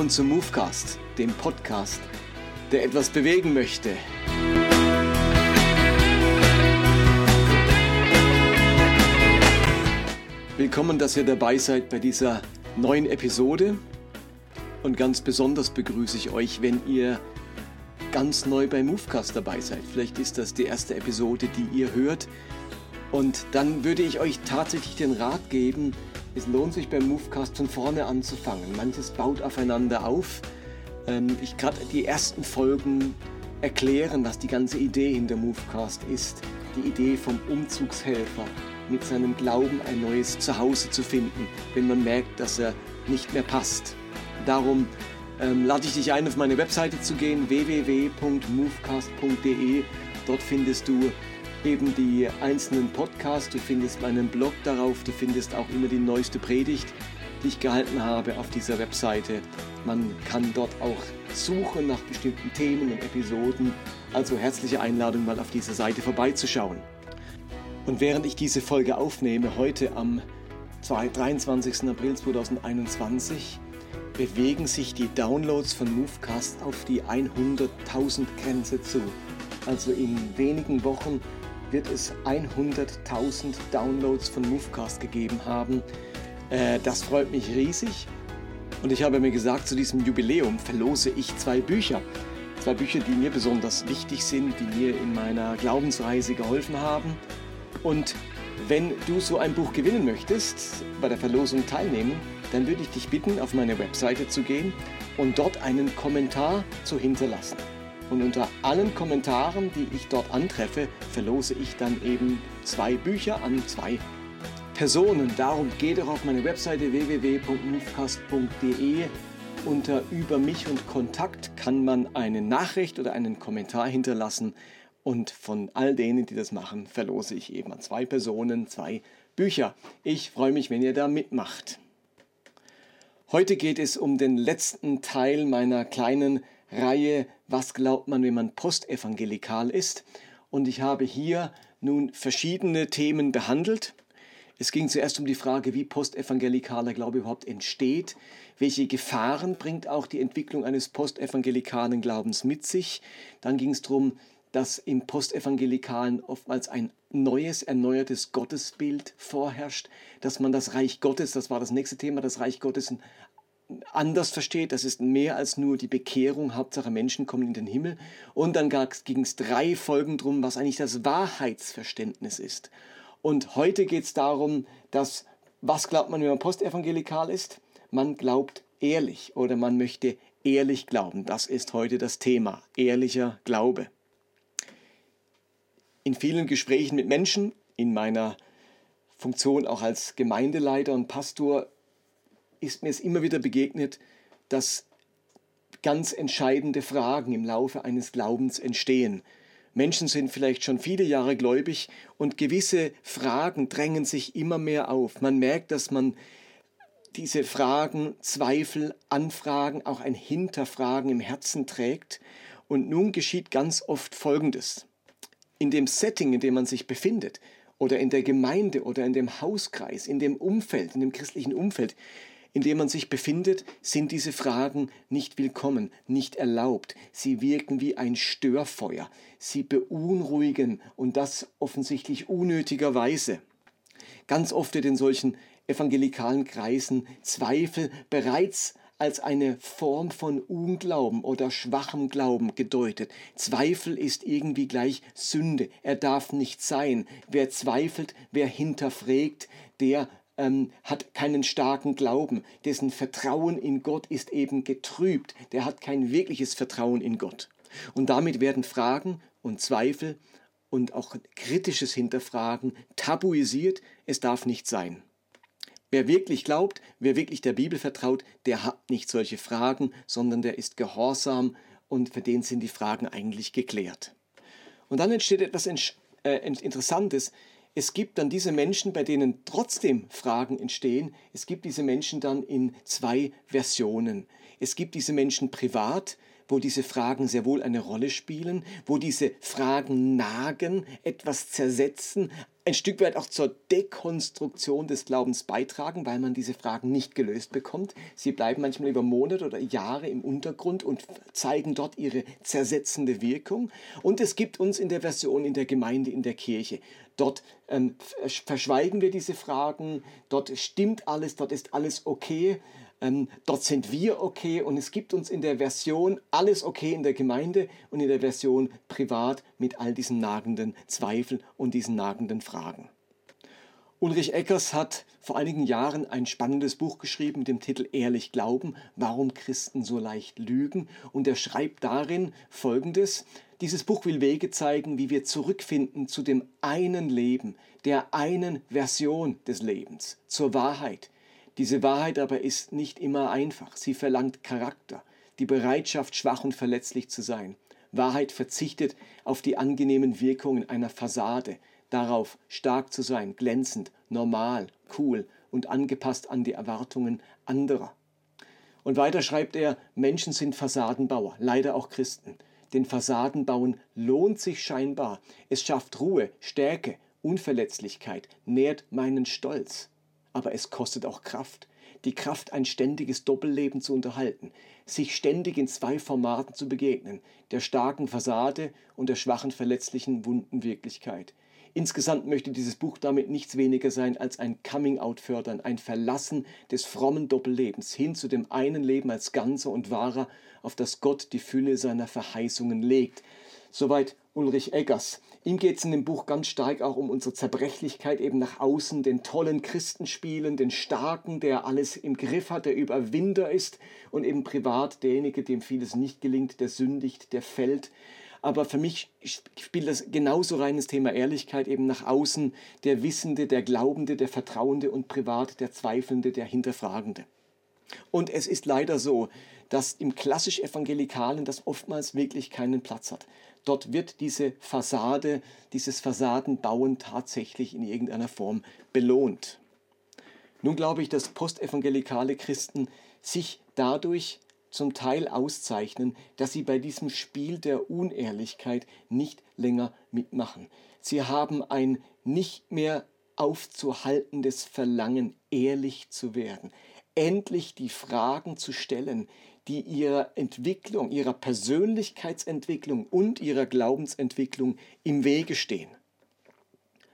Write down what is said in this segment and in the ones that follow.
Willkommen zum Movecast, dem Podcast, der etwas bewegen möchte. Willkommen, dass ihr dabei seid bei dieser neuen Episode. Und ganz besonders begrüße ich euch, wenn ihr ganz neu bei Movecast dabei seid. Vielleicht ist das die erste Episode, die ihr hört. Und dann würde ich euch tatsächlich den Rat geben, es lohnt sich beim Movecast von vorne anzufangen. Manches baut aufeinander auf. Ähm, ich gerade die ersten Folgen erklären, was die ganze Idee hinter Movecast ist. Die Idee vom Umzugshelfer, mit seinem Glauben ein neues Zuhause zu finden, wenn man merkt, dass er nicht mehr passt. Darum ähm, lade ich dich ein, auf meine Webseite zu gehen, www.movecast.de. Dort findest du eben die einzelnen Podcasts, du findest meinen Blog darauf, du findest auch immer die neueste Predigt, die ich gehalten habe auf dieser Webseite. Man kann dort auch suchen nach bestimmten Themen und Episoden. Also herzliche Einladung, mal auf dieser Seite vorbeizuschauen. Und während ich diese Folge aufnehme, heute am 23. April 2021, bewegen sich die Downloads von Movecast auf die 100.000 Grenze zu. Also in wenigen Wochen wird es 100.000 Downloads von Movecast gegeben haben. Äh, das freut mich riesig. Und ich habe mir gesagt, zu diesem Jubiläum verlose ich zwei Bücher. Zwei Bücher, die mir besonders wichtig sind, die mir in meiner Glaubensreise geholfen haben. Und wenn du so ein Buch gewinnen möchtest, bei der Verlosung teilnehmen, dann würde ich dich bitten, auf meine Webseite zu gehen und dort einen Kommentar zu hinterlassen. Und unter allen Kommentaren, die ich dort antreffe, verlose ich dann eben zwei Bücher an zwei Personen. Darum geh doch auf meine Webseite www.movecast.de. Unter Über mich und Kontakt kann man eine Nachricht oder einen Kommentar hinterlassen. Und von all denen, die das machen, verlose ich eben an zwei Personen zwei Bücher. Ich freue mich, wenn ihr da mitmacht. Heute geht es um den letzten Teil meiner kleinen Reihe Was glaubt man, wenn man postevangelikal ist? Und ich habe hier nun verschiedene Themen behandelt. Es ging zuerst um die Frage, wie postevangelikaler Glaube überhaupt entsteht, welche Gefahren bringt auch die Entwicklung eines postevangelikalen Glaubens mit sich. Dann ging es darum, dass im postevangelikalen oftmals ein neues, erneuertes Gottesbild vorherrscht, dass man das Reich Gottes, das war das nächste Thema, das Reich Gottes anders versteht. Das ist mehr als nur die Bekehrung. Hauptsache Menschen kommen in den Himmel. Und dann ging es drei Folgen drum, was eigentlich das Wahrheitsverständnis ist. Und heute geht es darum, dass, was glaubt man, wenn man postevangelikal ist? Man glaubt ehrlich oder man möchte ehrlich glauben. Das ist heute das Thema. Ehrlicher Glaube. In vielen Gesprächen mit Menschen, in meiner Funktion auch als Gemeindeleiter und Pastor, ist mir es immer wieder begegnet, dass ganz entscheidende Fragen im Laufe eines Glaubens entstehen. Menschen sind vielleicht schon viele Jahre gläubig und gewisse Fragen drängen sich immer mehr auf. Man merkt, dass man diese Fragen, Zweifel, Anfragen, auch ein Hinterfragen im Herzen trägt. Und nun geschieht ganz oft Folgendes. In dem Setting, in dem man sich befindet, oder in der Gemeinde oder in dem Hauskreis, in dem Umfeld, in dem christlichen Umfeld, in dem man sich befindet, sind diese Fragen nicht willkommen, nicht erlaubt. Sie wirken wie ein Störfeuer. Sie beunruhigen und das offensichtlich unnötigerweise. Ganz oft wird in solchen evangelikalen Kreisen Zweifel bereits als eine Form von Unglauben oder schwachem Glauben gedeutet. Zweifel ist irgendwie gleich Sünde. Er darf nicht sein. Wer zweifelt, wer hinterfragt, der ähm, hat keinen starken Glauben, dessen Vertrauen in Gott ist eben getrübt, der hat kein wirkliches Vertrauen in Gott. Und damit werden Fragen und Zweifel und auch kritisches Hinterfragen tabuisiert, es darf nicht sein. Wer wirklich glaubt, wer wirklich der Bibel vertraut, der hat nicht solche Fragen, sondern der ist gehorsam und für den sind die Fragen eigentlich geklärt. Und dann entsteht etwas äh, Interessantes, es gibt dann diese Menschen, bei denen trotzdem Fragen entstehen. Es gibt diese Menschen dann in zwei Versionen. Es gibt diese Menschen privat, wo diese Fragen sehr wohl eine Rolle spielen, wo diese Fragen nagen, etwas zersetzen, ein Stück weit auch zur Dekonstruktion des Glaubens beitragen, weil man diese Fragen nicht gelöst bekommt. Sie bleiben manchmal über Monate oder Jahre im Untergrund und zeigen dort ihre zersetzende Wirkung. Und es gibt uns in der Version in der Gemeinde, in der Kirche. Dort ähm, verschweigen wir diese Fragen, dort stimmt alles, dort ist alles okay. Ähm, dort sind wir okay und es gibt uns in der Version alles okay in der Gemeinde und in der Version privat mit all diesen nagenden Zweifeln und diesen nagenden Fragen. Ulrich Eckers hat vor einigen Jahren ein spannendes Buch geschrieben mit dem Titel Ehrlich Glauben, warum Christen so leicht lügen. Und er schreibt darin Folgendes. Dieses Buch will Wege zeigen, wie wir zurückfinden zu dem einen Leben, der einen Version des Lebens, zur Wahrheit, diese Wahrheit aber ist nicht immer einfach. Sie verlangt Charakter, die Bereitschaft, schwach und verletzlich zu sein. Wahrheit verzichtet auf die angenehmen Wirkungen einer Fassade, darauf stark zu sein, glänzend, normal, cool und angepasst an die Erwartungen anderer. Und weiter schreibt er, Menschen sind Fassadenbauer, leider auch Christen. Denn Fassadenbauen lohnt sich scheinbar. Es schafft Ruhe, Stärke, Unverletzlichkeit, nährt meinen Stolz aber es kostet auch Kraft. Die Kraft, ein ständiges Doppelleben zu unterhalten, sich ständig in zwei Formaten zu begegnen, der starken Fassade und der schwachen, verletzlichen, wunden Wirklichkeit. Insgesamt möchte dieses Buch damit nichts weniger sein als ein Coming-out fördern, ein Verlassen des frommen Doppellebens hin zu dem einen Leben als ganzer und wahrer, auf das Gott die Fülle seiner Verheißungen legt. Soweit Ulrich Eggers. Ihm geht es in dem Buch ganz stark auch um unsere Zerbrechlichkeit eben nach außen, den tollen Christenspielen, den Starken, der alles im Griff hat, der Überwinder ist und eben privat derjenige, dem vieles nicht gelingt, der sündigt, der fällt. Aber für mich spielt das genauso rein das Thema Ehrlichkeit eben nach außen, der Wissende, der Glaubende, der Vertrauende und privat der Zweifelnde, der Hinterfragende. Und es ist leider so, dass im klassisch-evangelikalen das oftmals wirklich keinen Platz hat. Dort wird diese Fassade, dieses Fassadenbauen tatsächlich in irgendeiner Form belohnt. Nun glaube ich, dass postevangelikale Christen sich dadurch zum Teil auszeichnen, dass sie bei diesem Spiel der Unehrlichkeit nicht länger mitmachen. Sie haben ein nicht mehr aufzuhaltendes Verlangen, ehrlich zu werden, endlich die Fragen zu stellen, die ihrer Entwicklung, ihrer Persönlichkeitsentwicklung und ihrer Glaubensentwicklung im Wege stehen.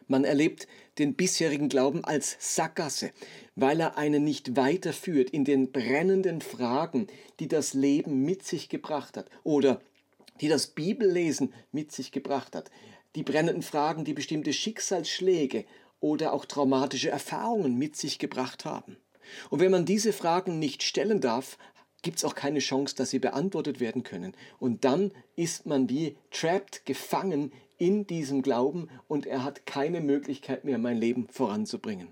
Man erlebt den bisherigen Glauben als Sackgasse, weil er einen nicht weiterführt in den brennenden Fragen, die das Leben mit sich gebracht hat oder die das Bibellesen mit sich gebracht hat. Die brennenden Fragen, die bestimmte Schicksalsschläge oder auch traumatische Erfahrungen mit sich gebracht haben. Und wenn man diese Fragen nicht stellen darf, gibt es auch keine Chance, dass sie beantwortet werden können. Und dann ist man wie trapped, gefangen in diesem Glauben und er hat keine Möglichkeit mehr, mein Leben voranzubringen.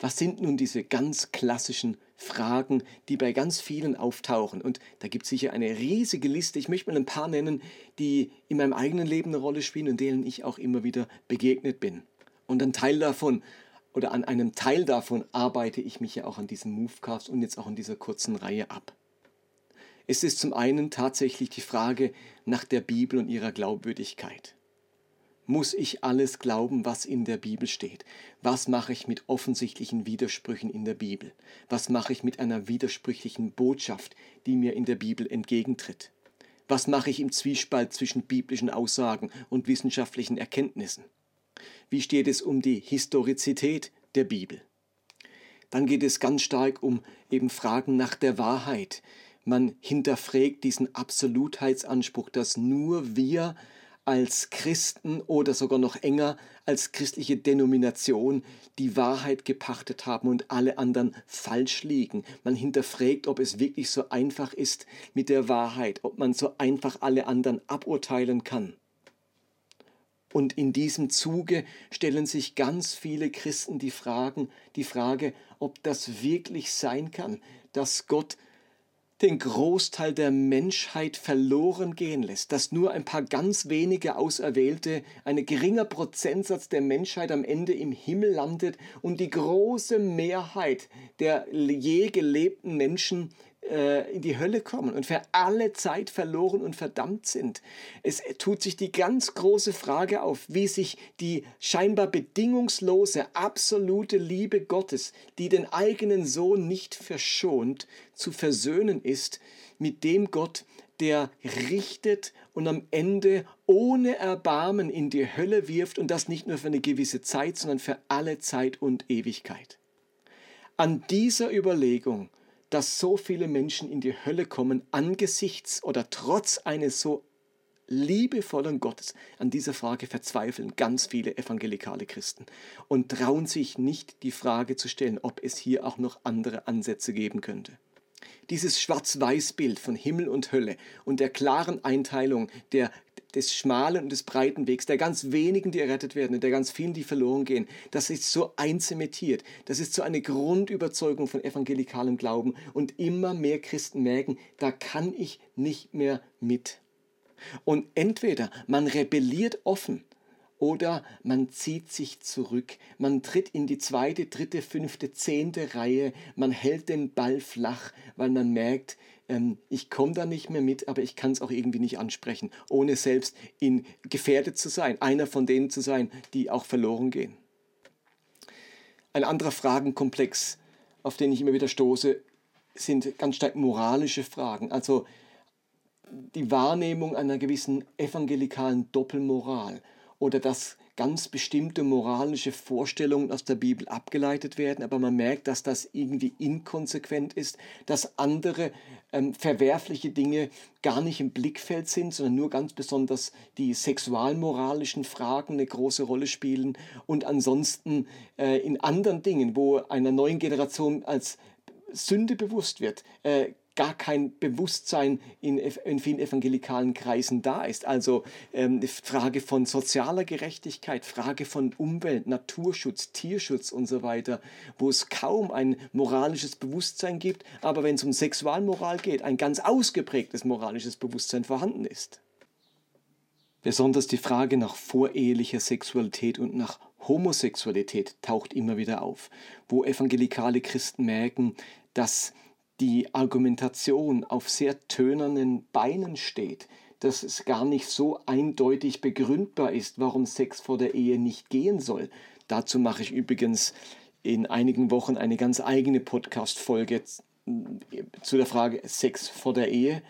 Was sind nun diese ganz klassischen Fragen, die bei ganz vielen auftauchen? Und da gibt es sicher eine riesige Liste. Ich möchte mal ein paar nennen, die in meinem eigenen Leben eine Rolle spielen und denen ich auch immer wieder begegnet bin. Und ein Teil davon oder an einem Teil davon arbeite ich mich ja auch an diesem Movecast und jetzt auch in dieser kurzen Reihe ab. Es ist zum einen tatsächlich die Frage nach der Bibel und ihrer Glaubwürdigkeit. Muss ich alles glauben, was in der Bibel steht? Was mache ich mit offensichtlichen Widersprüchen in der Bibel? Was mache ich mit einer widersprüchlichen Botschaft, die mir in der Bibel entgegentritt? Was mache ich im Zwiespalt zwischen biblischen Aussagen und wissenschaftlichen Erkenntnissen? Wie steht es um die Historizität der Bibel? Dann geht es ganz stark um eben Fragen nach der Wahrheit. Man hinterfragt diesen Absolutheitsanspruch, dass nur wir als Christen oder sogar noch enger als christliche Denomination die Wahrheit gepachtet haben und alle anderen falsch liegen. Man hinterfragt, ob es wirklich so einfach ist mit der Wahrheit, ob man so einfach alle anderen aburteilen kann. Und in diesem Zuge stellen sich ganz viele Christen die, Fragen, die Frage, ob das wirklich sein kann, dass Gott den Großteil der Menschheit verloren gehen lässt, dass nur ein paar ganz wenige Auserwählte, ein geringer Prozentsatz der Menschheit am Ende im Himmel landet und die große Mehrheit der je gelebten Menschen äh, in die Hölle kommen und für alle Zeit verloren und verdammt sind. Es tut sich die ganz große Frage auf, wie sich die scheinbar bedingungslose, absolute Liebe Gottes, die den eigenen Sohn nicht verschont, zu versöhnen ist mit dem Gott, der richtet und am Ende ohne Erbarmen in die Hölle wirft und das nicht nur für eine gewisse Zeit, sondern für alle Zeit und Ewigkeit. An dieser Überlegung, dass so viele Menschen in die Hölle kommen angesichts oder trotz eines so liebevollen Gottes, an dieser Frage verzweifeln ganz viele evangelikale Christen und trauen sich nicht die Frage zu stellen, ob es hier auch noch andere Ansätze geben könnte. Dieses Schwarz-Weiß-Bild von Himmel und Hölle und der klaren Einteilung der, des schmalen und des breiten Wegs, der ganz wenigen, die errettet werden und der ganz vielen, die verloren gehen, das ist so einzementiert. Das ist so eine Grundüberzeugung von evangelikalem Glauben und immer mehr Christen merken, da kann ich nicht mehr mit. Und entweder man rebelliert offen oder man zieht sich zurück, man tritt in die zweite, dritte, fünfte, zehnte Reihe, man hält den Ball flach, weil man merkt, ähm, ich komme da nicht mehr mit, aber ich kann es auch irgendwie nicht ansprechen, ohne selbst in gefährdet zu sein, einer von denen zu sein, die auch verloren gehen. Ein anderer Fragenkomplex, auf den ich immer wieder stoße, sind ganz stark moralische Fragen. Also die Wahrnehmung einer gewissen evangelikalen Doppelmoral oder dass ganz bestimmte moralische Vorstellungen aus der Bibel abgeleitet werden, aber man merkt, dass das irgendwie inkonsequent ist, dass andere ähm, verwerfliche Dinge gar nicht im Blickfeld sind, sondern nur ganz besonders die sexualmoralischen Fragen eine große Rolle spielen und ansonsten äh, in anderen Dingen, wo einer neuen Generation als Sünde bewusst wird, äh, gar kein Bewusstsein in, in vielen evangelikalen Kreisen da ist. Also ähm, Frage von sozialer Gerechtigkeit, Frage von Umwelt, Naturschutz, Tierschutz und so weiter, wo es kaum ein moralisches Bewusstsein gibt, aber wenn es um Sexualmoral geht, ein ganz ausgeprägtes moralisches Bewusstsein vorhanden ist. Besonders die Frage nach vorehelicher Sexualität und nach Homosexualität taucht immer wieder auf, wo evangelikale Christen merken, dass die Argumentation auf sehr tönernen Beinen steht, dass es gar nicht so eindeutig begründbar ist, warum Sex vor der Ehe nicht gehen soll. Dazu mache ich übrigens in einigen Wochen eine ganz eigene Podcast-Folge zu der Frage Sex vor der Ehe.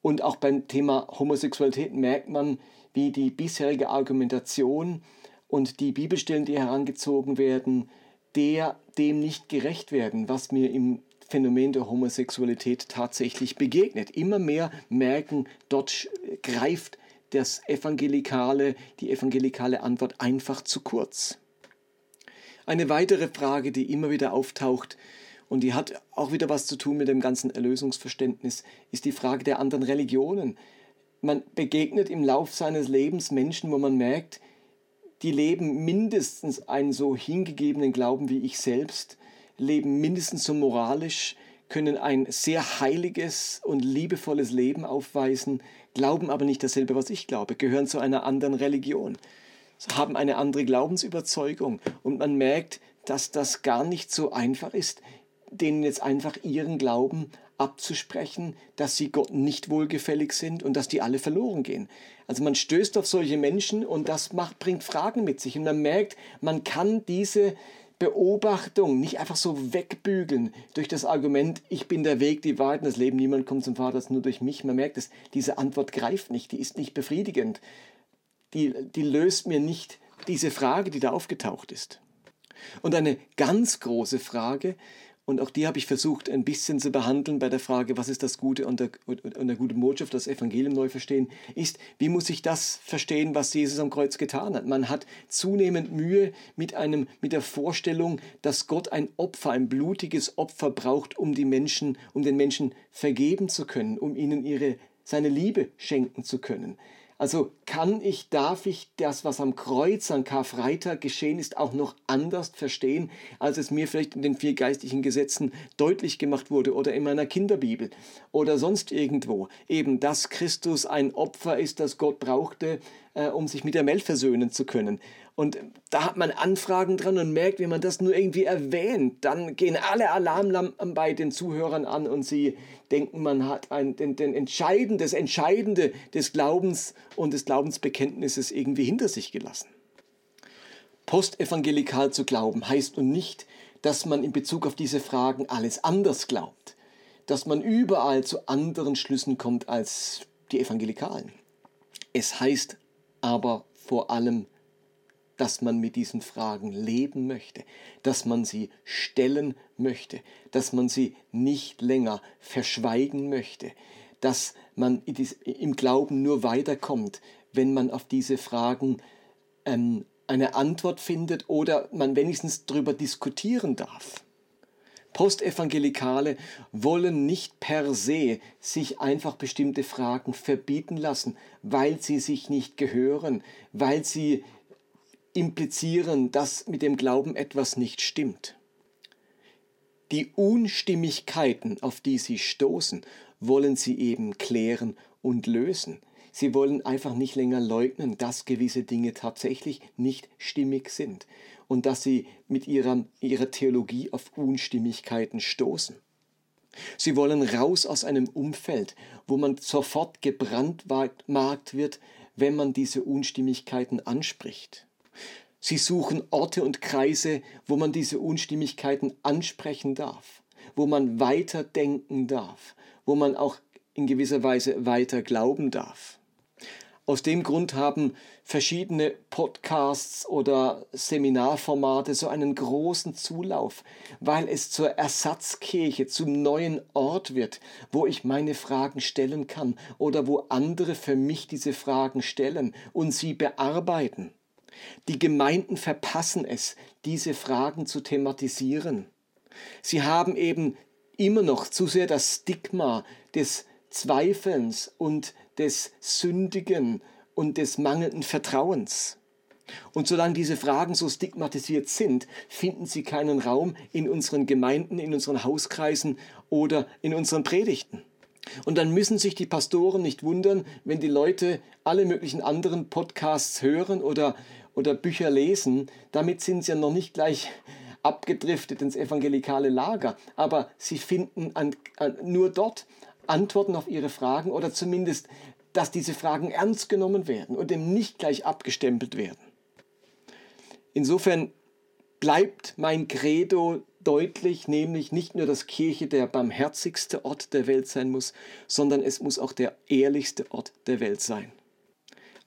Und auch beim Thema Homosexualität merkt man, wie die bisherige Argumentation und die Bibelstellen, die herangezogen werden, der dem nicht gerecht werden, was mir im Phänomen der Homosexualität tatsächlich begegnet. Immer mehr merken, dort greift das evangelikale, die evangelikale Antwort einfach zu kurz. Eine weitere Frage, die immer wieder auftaucht und die hat auch wieder was zu tun mit dem ganzen Erlösungsverständnis, ist die Frage der anderen Religionen. Man begegnet im Lauf seines Lebens Menschen, wo man merkt, die leben mindestens einen so hingegebenen Glauben wie ich selbst, leben mindestens so moralisch, können ein sehr heiliges und liebevolles Leben aufweisen, glauben aber nicht dasselbe, was ich glaube, gehören zu einer anderen Religion, haben eine andere Glaubensüberzeugung und man merkt, dass das gar nicht so einfach ist, denen jetzt einfach ihren Glauben abzusprechen, dass sie Gott nicht wohlgefällig sind und dass die alle verloren gehen. Also man stößt auf solche Menschen und das macht, bringt Fragen mit sich und man merkt, man kann diese Beobachtung nicht einfach so wegbügeln durch das Argument, ich bin der Weg, die Wahrheit das Leben, niemand kommt zum Vater nur durch mich. Man merkt es, diese Antwort greift nicht, die ist nicht befriedigend. Die, die löst mir nicht diese Frage, die da aufgetaucht ist. Und eine ganz große Frage, und auch die habe ich versucht ein bisschen zu behandeln bei der Frage, was ist das Gute und der, und der gute Botschaft, das Evangelium neu verstehen, ist, wie muss ich das verstehen, was Jesus am Kreuz getan hat. Man hat zunehmend Mühe mit, einem, mit der Vorstellung, dass Gott ein Opfer, ein blutiges Opfer braucht, um, die Menschen, um den Menschen vergeben zu können, um ihnen ihre, seine Liebe schenken zu können. Also kann ich, darf ich das, was am Kreuz an Karfreitag geschehen ist, auch noch anders verstehen, als es mir vielleicht in den vier geistlichen Gesetzen deutlich gemacht wurde oder in meiner Kinderbibel oder sonst irgendwo. Eben, dass Christus ein Opfer ist, das Gott brauchte, äh, um sich mit der Welt versöhnen zu können. Und da hat man Anfragen dran und merkt, wenn man das nur irgendwie erwähnt, dann gehen alle Alarmlampen bei den Zuhörern an und sie denken, man hat ein, den, den Entscheidende, das Entscheidende des Glaubens und des Glaubensbekenntnisses irgendwie hinter sich gelassen. Postevangelikal zu glauben heißt nun nicht, dass man in Bezug auf diese Fragen alles anders glaubt, dass man überall zu anderen Schlüssen kommt als die Evangelikalen. Es heißt aber vor allem, dass man mit diesen Fragen leben möchte, dass man sie stellen möchte, dass man sie nicht länger verschweigen möchte, dass man im Glauben nur weiterkommt, wenn man auf diese Fragen ähm, eine Antwort findet oder man wenigstens darüber diskutieren darf. Postevangelikale wollen nicht per se sich einfach bestimmte Fragen verbieten lassen, weil sie sich nicht gehören, weil sie implizieren, dass mit dem Glauben etwas nicht stimmt. Die Unstimmigkeiten, auf die sie stoßen, wollen sie eben klären und lösen. Sie wollen einfach nicht länger leugnen, dass gewisse Dinge tatsächlich nicht stimmig sind und dass sie mit ihrer, ihrer Theologie auf Unstimmigkeiten stoßen. Sie wollen raus aus einem Umfeld, wo man sofort gebrandmarkt wird, wenn man diese Unstimmigkeiten anspricht. Sie suchen Orte und Kreise, wo man diese Unstimmigkeiten ansprechen darf, wo man weiterdenken darf, wo man auch in gewisser Weise weiter glauben darf. Aus dem Grund haben verschiedene Podcasts oder Seminarformate so einen großen Zulauf, weil es zur Ersatzkirche, zum neuen Ort wird, wo ich meine Fragen stellen kann oder wo andere für mich diese Fragen stellen und sie bearbeiten. Die Gemeinden verpassen es, diese Fragen zu thematisieren. Sie haben eben immer noch zu sehr das Stigma des Zweifelns und des Sündigen und des mangelnden Vertrauens. Und solange diese Fragen so stigmatisiert sind, finden sie keinen Raum in unseren Gemeinden, in unseren Hauskreisen oder in unseren Predigten. Und dann müssen sich die Pastoren nicht wundern, wenn die Leute alle möglichen anderen Podcasts hören oder, oder Bücher lesen. Damit sind sie ja noch nicht gleich abgedriftet ins evangelikale Lager, aber sie finden an, an, nur dort Antworten auf ihre Fragen oder zumindest, dass diese Fragen ernst genommen werden und eben nicht gleich abgestempelt werden. Insofern bleibt mein Credo deutlich, nämlich nicht nur, dass Kirche der barmherzigste Ort der Welt sein muss, sondern es muss auch der ehrlichste Ort der Welt sein.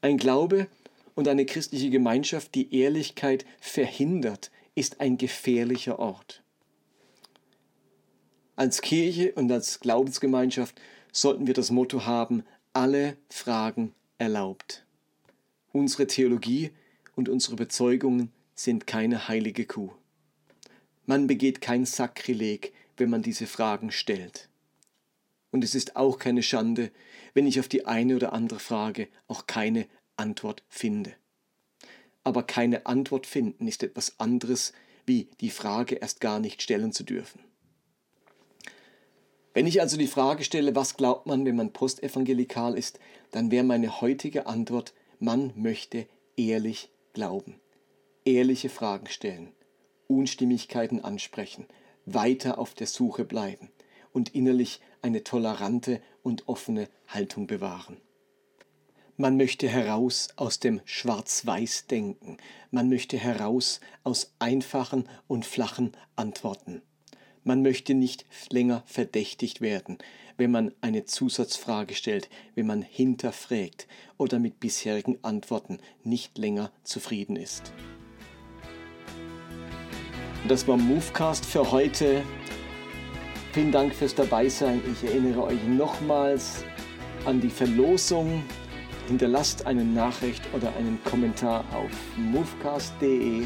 Ein Glaube und eine christliche Gemeinschaft, die Ehrlichkeit verhindert, ist ein gefährlicher Ort. Als Kirche und als Glaubensgemeinschaft sollten wir das Motto haben, alle Fragen erlaubt. Unsere Theologie und unsere Überzeugungen sind keine heilige Kuh. Man begeht kein Sakrileg, wenn man diese Fragen stellt. Und es ist auch keine Schande, wenn ich auf die eine oder andere Frage auch keine Antwort finde. Aber keine Antwort finden ist etwas anderes, wie die Frage erst gar nicht stellen zu dürfen. Wenn ich also die Frage stelle, was glaubt man, wenn man postevangelikal ist, dann wäre meine heutige Antwort, man möchte ehrlich glauben. Ehrliche Fragen stellen, Unstimmigkeiten ansprechen, weiter auf der Suche bleiben und innerlich eine tolerante und offene Haltung bewahren. Man möchte heraus aus dem Schwarz-Weiß-Denken, man möchte heraus aus einfachen und flachen Antworten. Man möchte nicht länger verdächtigt werden, wenn man eine Zusatzfrage stellt, wenn man hinterfragt oder mit bisherigen Antworten nicht länger zufrieden ist. Das war Movecast für heute. Vielen Dank fürs Dabeisein. Ich erinnere euch nochmals an die Verlosung. Hinterlasst eine Nachricht oder einen Kommentar auf movecast.de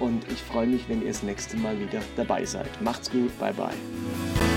und ich freue mich, wenn ihr das nächste Mal wieder dabei seid. Macht's gut, bye bye.